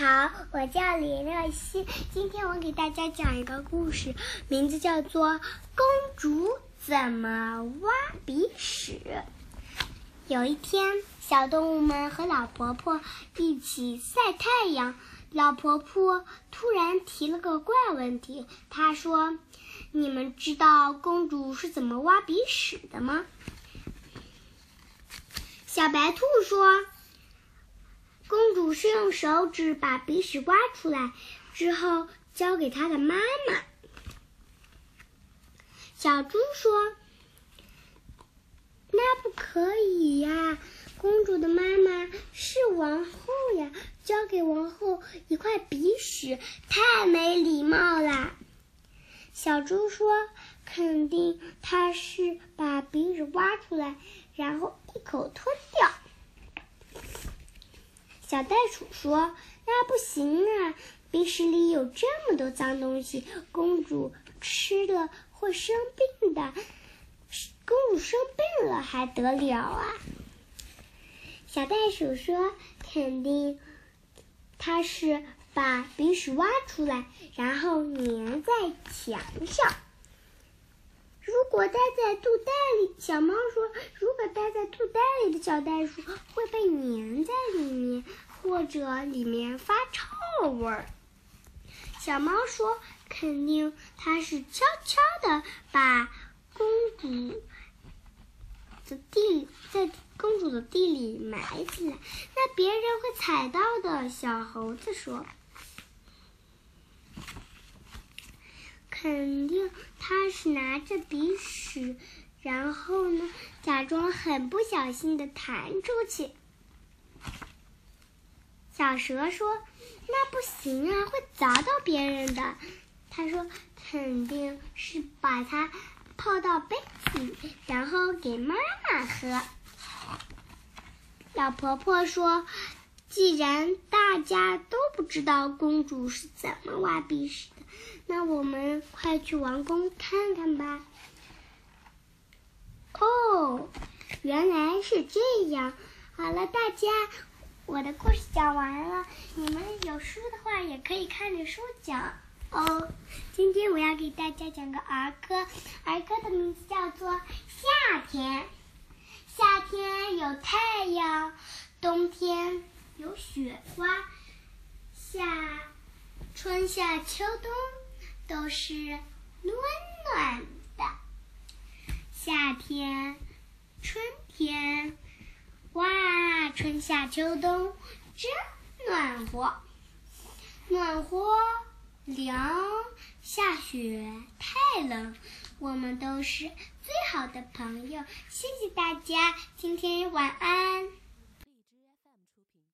好，我叫李热欣，今天我给大家讲一个故事，名字叫做《公主怎么挖鼻屎》。有一天，小动物们和老婆婆一起晒太阳，老婆婆突然提了个怪问题，她说：“你们知道公主是怎么挖鼻屎的吗？”小白兔说。公主是用手指把鼻屎挖出来，之后交给他的妈妈。小猪说：“那不可以呀，公主的妈妈是王后呀，交给王后一块鼻屎太没礼貌啦。”小猪说：“肯定她是把鼻屎挖出来，然后一口吞掉。”小袋鼠说：“那不行啊，鼻屎里有这么多脏东西，公主吃了会生病的。公主生病了还得了啊？”小袋鼠说：“肯定，它是把鼻屎挖出来，然后粘在墙上。如果待在肚袋里，小猫说，在肚袋里的小袋鼠会被粘在里面。”或者里面发臭味儿，小猫说：“肯定它是悄悄的把公主的地在公主的地里埋起来，那别人会踩到的。”小猴子说：“肯定它是拿着鼻屎，然后呢，假装很不小心的弹出去。”小蛇说：“那不行啊，会砸到别人的。”他说：“肯定是把它泡到杯子里，然后给妈妈喝。”老婆婆说：“既然大家都不知道公主是怎么挖鼻屎的，那我们快去王宫看看吧。”哦，原来是这样。好了，大家。我的故事讲完了，你们有书的话也可以看着书讲哦。今天我要给大家讲个儿歌，儿歌的名字叫做《夏天》。夏天有太阳，冬天有雪花，夏、春夏秋冬都是暖暖的。夏天，春天。哇，春夏秋冬真暖和，暖和凉，下雪太冷，我们都是最好的朋友。谢谢大家，今天晚安。